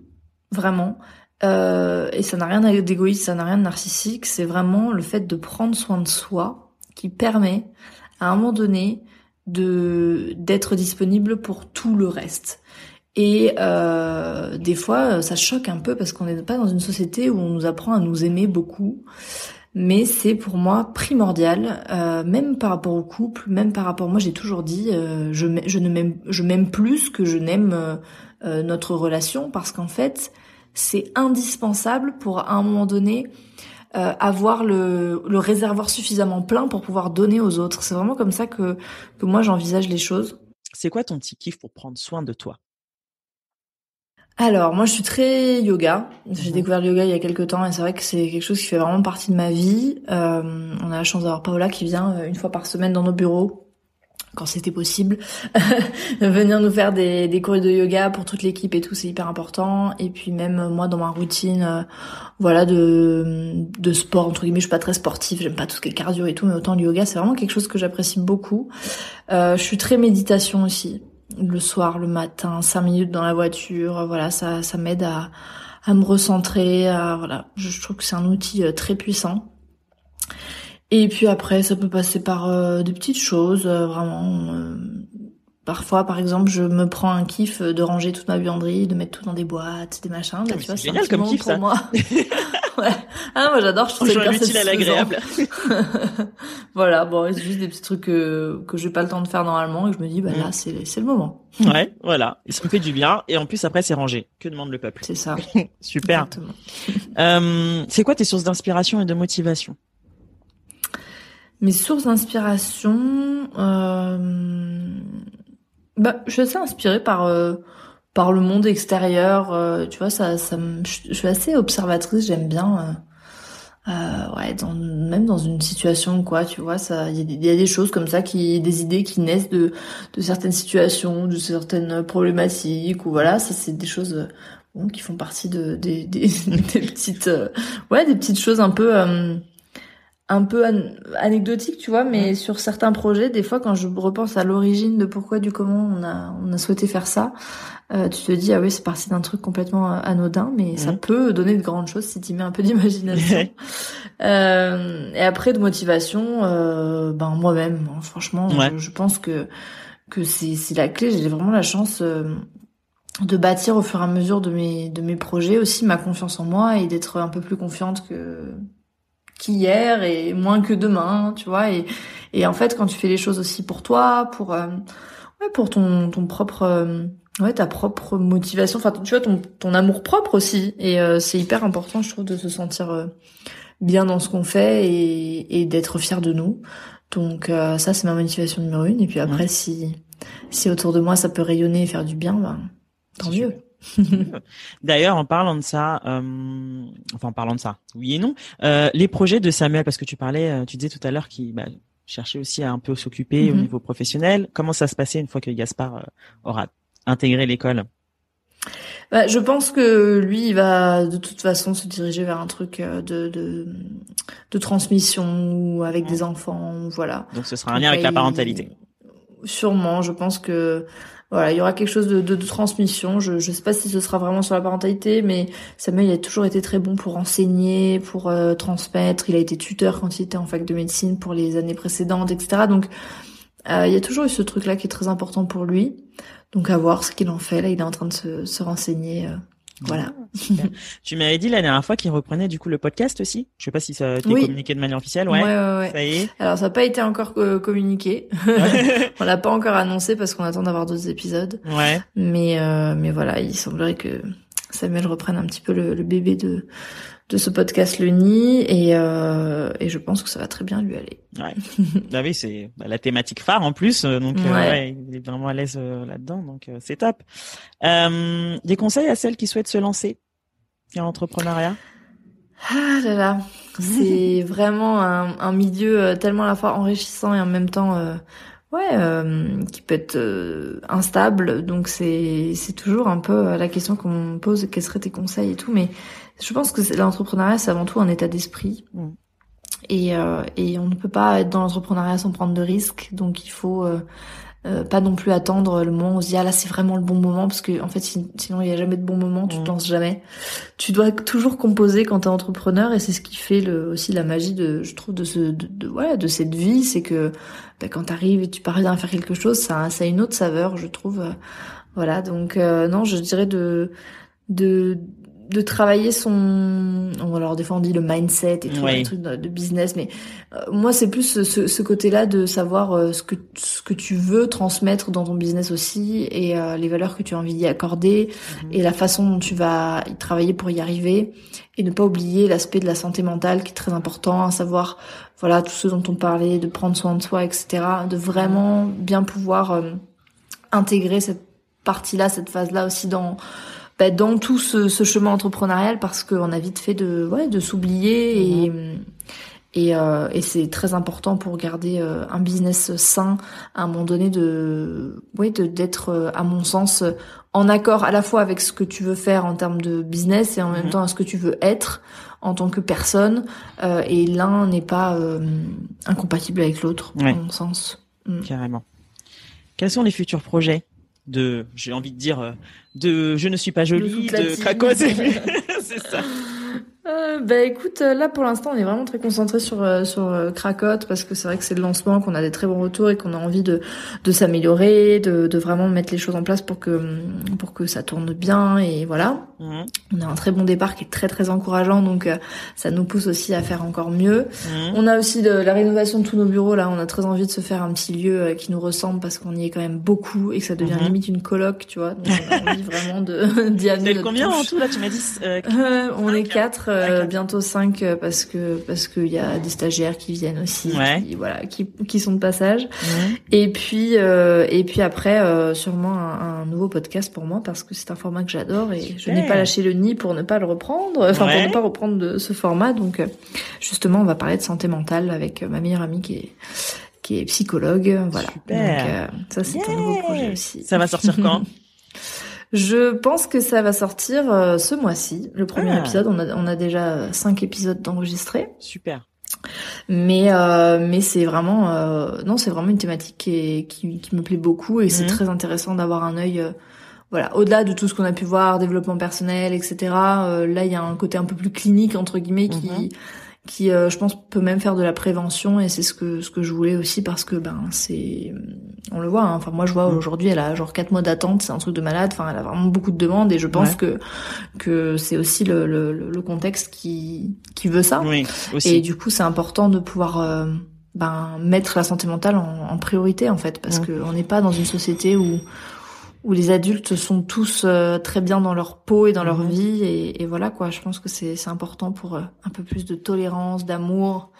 vraiment. Euh, et ça n'a rien d'égoïste, ça n'a rien de narcissique. C'est vraiment le fait de prendre soin de soi qui permet, à un moment donné, de d'être disponible pour tout le reste. Et euh, des fois, ça choque un peu parce qu'on n'est pas dans une société où on nous apprend à nous aimer beaucoup mais c'est pour moi primordial, euh, même par rapport au couple, même par rapport. Moi, j'ai toujours dit, euh, je, je ne m'aime, je m'aime plus que je n'aime euh, notre relation, parce qu'en fait, c'est indispensable pour à un moment donné avoir le, le réservoir suffisamment plein pour pouvoir donner aux autres. C'est vraiment comme ça que que moi j'envisage les choses. C'est quoi ton petit kiff pour prendre soin de toi? Alors moi je suis très yoga. J'ai mhm. découvert le yoga il y a quelques temps et c'est vrai que c'est quelque chose qui fait vraiment partie de ma vie. Euh, on a la chance d'avoir Paola qui vient euh, une fois par semaine dans nos bureaux quand c'était possible, venir nous faire des, des cours de yoga pour toute l'équipe et tout, c'est hyper important. Et puis même euh, moi dans ma routine, voilà de de sport entre guillemets, je suis pas très sportive, j'aime pas tout ce qui est cardio et tout, mais autant le yoga c'est vraiment quelque chose que j'apprécie beaucoup. je suis très méditation aussi le soir, le matin, cinq minutes dans la voiture, voilà, ça, ça m'aide à, à me recentrer, à, voilà, je, trouve que c'est un outil euh, très puissant. Et puis après, ça peut passer par euh, des petites choses, euh, vraiment. parfois, par exemple, je me prends un kiff de ranger toute ma buanderie, de mettre tout dans des boîtes, des machins. tu vois, c'est génial comme kiff, pour ça. moi. ouais. Ah moi j'adore, je trouve ça hyper utile à l'agréable. voilà, bon, c'est juste des petits trucs que que j'ai pas le temps de faire normalement et je me dis bah là mm. c'est c'est le moment. Ouais, voilà, et ça me fait du bien et en plus après c'est rangé. Que demande le peuple? C'est ça. Super. euh, c'est quoi tes sources d'inspiration et de motivation? Mes sources d'inspiration euh... bah je suis assez inspirée par euh par le monde extérieur. Euh, tu vois, ça, ça je suis assez observatrice. J'aime bien euh, ouais, dans, même dans une situation quoi, tu vois, ça, il y, a des choses comme ça qui, des idées qui naissent de de certaines situations, de certaines problématiques ou voilà, ça c'est des choses bon, qui font partie de des, des, des petites, euh, ouais, des petites choses un peu un peu anecdotique, tu vois, mais sur certains projets, des fois, quand je repense à l'origine de pourquoi, du comment on a, on a souhaité faire ça, euh, tu te dis, ah oui, c'est parti d'un truc complètement euh, anodin, mais ça peut donner de grandes choses si tu mets un peu d'imagination. euh, et après, de motivation, euh, ben moi-même, hein, franchement, je, pense que que c'est c'est la clé. J'ai vraiment la chance euh, de bâtir au fur et à mesure de mes de mes projets aussi ma confiance en moi et d'être un peu plus confiante que qu'hier et moins que demain, tu vois. Et, et en fait, quand tu fais les choses aussi pour toi, pour euh, ouais, pour ton ton propre euh, ouais ta propre motivation, enfin tu vois ton ton amour propre aussi. Et euh, c'est hyper important, je trouve, de se sentir bien dans ce qu'on fait et, et d'être fier de nous. Donc ça, c'est ma motivation numéro une. Et puis après, si si autour de moi ça peut rayonner et faire du bien, ben tant mieux. D'ailleurs, en parlant de ça, euh, enfin en parlant de ça, oui et non, euh, les projets de Samuel, parce que tu parlais, euh, tu disais tout à l'heure qu'il bah, cherchait aussi à un peu s'occuper au mhm. niveau professionnel. Comment ça se passait une fois que Gaspard euh, aura intégré l'école bah, je pense que lui, il va de toute façon se diriger vers un truc de de, de transmission ou avec des enfants, voilà. Donc ce sera un lien avec la parentalité. Sûrement, je pense que voilà, il y aura quelque chose de, de, de transmission. Je ne sais pas si ce sera vraiment sur la parentalité, mais Samuel il a toujours été très bon pour enseigner, pour euh, transmettre. Il a été tuteur quand il était en fac de médecine pour les années précédentes, etc. Donc euh, il y a toujours eu ce truc-là qui est très important pour lui. Donc à voir ce qu'il en fait. Là, il est en train de se, se renseigner. Euh, voilà. Ah, tu m'avais dit la dernière fois qu'il reprenait du coup le podcast aussi. Je sais pas si ça a été communiqué de manière officielle. Ouais. ouais, ouais, Ça y est. Alors ça n'a pas été encore euh, communiqué. on l'a pas encore annoncé parce qu'on attend d'avoir d'autres épisodes. Ouais. Mais euh, mais voilà, il semblerait que Samuel reprenne un petit peu le, le bébé de de ce podcast Le Nid et, euh, et je pense que ça va très bien lui aller. Ouais. bah oui, c'est la thématique phare en plus, euh, donc euh, ouais. il est vraiment à l'aise euh, là-dedans, donc c'est top. des conseils à celles qui souhaitent se lancer en entrepreneuriat Ah là là, c'est vraiment un, un, milieu tellement à la fois enrichissant et en même temps ouais qui peut être instable donc c'est c'est toujours un peu la question qu'on me pose quels seraient tes conseils et tout mais je pense que l'entrepreneuriat, c'est avant tout un état d'esprit. Mm. Et, euh, et on ne peut pas être dans l'entrepreneuriat sans prendre de risques. Donc il faut euh, euh, pas non plus attendre le moment où on se dit ah là c'est vraiment le bon moment parce que en fait sinon il y a jamais de bon moment, tu te mm. lances jamais. Tu dois toujours composer quand tu es entrepreneur et c'est ce qui fait le, aussi la magie de je trouve de ce de, de voilà de cette vie, c'est que bah, quand tu arrives et tu parviens à faire quelque chose, ça ça a une autre saveur, je trouve. voilà, donc non, je dirais de de de travailler son alors des fois on dit le mindset et tout les trucs de business mais euh, moi c'est plus ce, ce côté-là de savoir euh, ce que ce que tu veux transmettre dans ton business aussi et euh, les valeurs que tu as envie d'y accorder mhm. et la façon dont tu vas y travailler pour y arriver et ne pas oublier l'aspect de la santé mentale qui est très important à savoir voilà tout ce dont on parlait de prendre soin de soi etc de vraiment bien pouvoir intégrer cette partie-là cette phase-là aussi dans bah, dans tout ce, ce, chemin entrepreneurial parce qu'on a vite fait de ouais de s'oublier et et, euh, et c'est très important pour garder euh, un business sain à un moment donné de de d'être euh, à mon sens en accord à la fois avec ce que tu veux faire en termes de business et en même mhm. temps à ce que tu veux être en tant que personne euh, et l'un n'est pas incompatible avec l'autre à mon sens. Mm. carrément. Quels sont les futurs projets? De j'ai envie de dire de Je ne suis pas jolie, de Craco, c'est ça. Euh, bah écoute, euh, là pour l'instant on est vraiment très concentré sur euh, sur euh, Cracotte parce que c'est vrai que c'est le lancement, qu'on a des très bons retours et qu'on a envie de de s'améliorer, de de vraiment mettre les choses en place pour que pour que ça tourne bien et voilà. Mhm. On a un très bon départ qui est très très encourageant donc ça nous pousse aussi à faire encore mieux. Mhm. On a aussi de la rénovation de tous nos bureaux là, on a très envie de se faire un petit lieu qui nous ressemble parce qu'on y est quand même beaucoup et que ça devient mhm. limite une coloc, tu vois. Donc on a envie vraiment de d'y amener. combien en tout là Tu m'as dit On est quatre 4, bientôt 5 parce que parce qu'il y a des stagiaires qui viennent aussi, qui, voilà, qui, qui sont de passage. Mhm. Et puis et puis après sûrement un, nouveau podcast pour moi parce que c'est un format que j'adore et je n'ai pas lâché le nid pour ne pas le reprendre, enfin pour ne pas reprendre de ce format. Donc justement, on va parler de santé mentale avec ma meilleure amie qui est qui est psychologue. Voilà. Super. Donc, ça c'est un nouveau projet aussi. Ça va sortir quand? Je pense que ça va sortir euh, ce mois-ci, le premier ah. épisode. On a, on a déjà cinq épisodes d'enregistrés. Super. Mais euh, mais c'est vraiment euh, non c'est vraiment une thématique qui, qui, qui me plaît beaucoup et c'est mhm. très intéressant d'avoir un œil voilà au-delà de tout ce qu'on a pu voir développement personnel etc là il y a un côté un peu plus clinique entre guillemets qui mhm qui euh, je pense peut même faire de la prévention et c'est ce que ce que je voulais aussi parce que ben c'est on le voit hein. enfin moi je vois mm. aujourd'hui elle a genre quatre mois d'attente c'est un truc de malade enfin elle a vraiment beaucoup de demandes et je pense que que c'est aussi le, le, le contexte qui qui veut ça oui, aussi. et du coup c'est important de pouvoir euh, ben mettre la santé mentale en, en priorité en fait parce mm. que on n'est pas dans une société où où les adultes sont tous euh, très bien dans leur peau et dans leur mhm. vie. Et, et, voilà quoi. Je pense que c'est c'est important pour euh, un peu plus de tolérance d'amour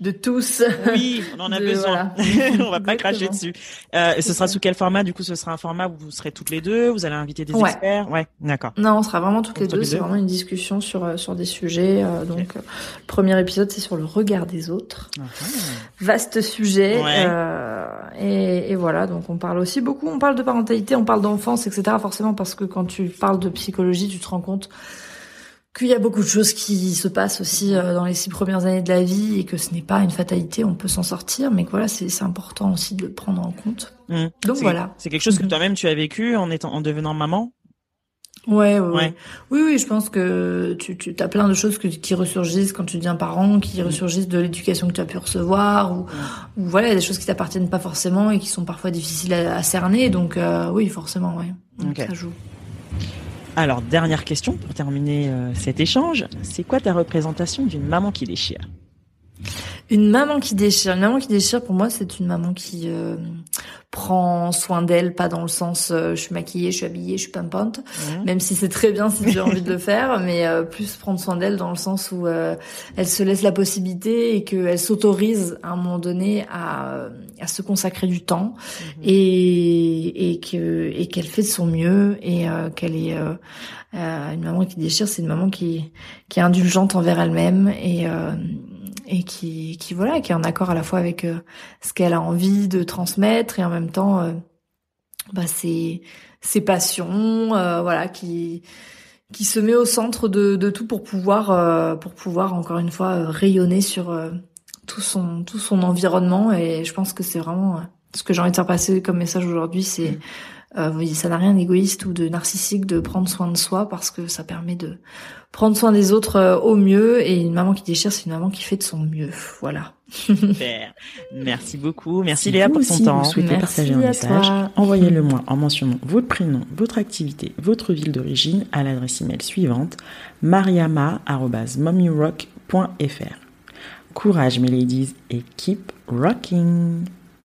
de tous. Oui on en a besoin. on va pas cracher dessus. Euh, ce sera sous quel format? Du coup ce sera un format où vous serez toutes les deux vous allez inviter des experts? Ouais d'accord. Non on sera vraiment toutes les deux. c'est vraiment une discussion sur euh, sur des sujets donc le premier épisode c'est sur le regard des autres. Ah. Vaste sujet et, et voilà donc on parle aussi beaucoup on parle de parentalité on parle de enfance, etc. Forcément, parce que quand tu parles de psychologie, tu te rends compte qu'il y a beaucoup de choses qui se passent aussi euh, dans les six premières années de la vie et que ce n'est pas une fatalité, on peut s'en sortir, mais que voilà, c'est important aussi de le prendre en compte. Mmh. Donc voilà. C'est quelque chose que mmh. toi-même tu as vécu en étant en devenant maman? Ouais, ouais, Oui, oui, je pense que tu, tu as plein de choses qui ressurgissent quand tu deviens parent, qui mm. ressurgissent de l'éducation que tu as pu recevoir, ou, ou voilà, des choses qui t'appartiennent pas forcément et qui sont parfois difficiles à, cerner. Donc euh, oui, forcément, ouais. Ça joue. Alors, dernière question pour terminer euh, cet échange. C'est quoi ta représentation d'une maman qui déchire? Une maman qui déchire. Une maman qui déchire, pour moi, c'est une maman qui euh, prend soin d'elle, pas dans le sens euh, je suis maquillée, je suis habillée, je suis pimpante, mmh. même si c'est très bien si j'ai envie de le faire, mais euh, plus prendre soin d'elle dans le sens où elle se laisse la possibilité et qu'elle s'autorise à un moment donné à, à se consacrer du temps mmh. et, et que et qu'elle fait de son mieux et qu'elle est une maman qui déchire, c'est une maman qui qui est indulgente envers elle-même et et qui, qui voilà, qui est en accord à la fois avec euh, ce qu'elle a envie de transmettre et en même temps, euh, bah, ses, ses passions, euh, voilà, qui qui se met au centre de, de tout pour pouvoir pour pouvoir encore une fois rayonner sur tout son tout son environnement. Et je pense que c'est vraiment ce que j'ai envie de faire passer comme message aujourd'hui, c'est euh, ça n'a rien d'égoïste ou de narcissique de prendre soin de soi parce que ça permet de prendre soin des autres euh, au mieux et une maman qui déchire c'est une maman qui fait de son mieux voilà Super. Merci beaucoup. Merci Léa pour ton temps. Vous souhaitez partager un message, envoyez-le moi en mentionnant votre prénom, votre activité, votre ville d'origine à l'adresse email suivante mariama@mommyrock.fr. Courage mes ladies et keep rocking.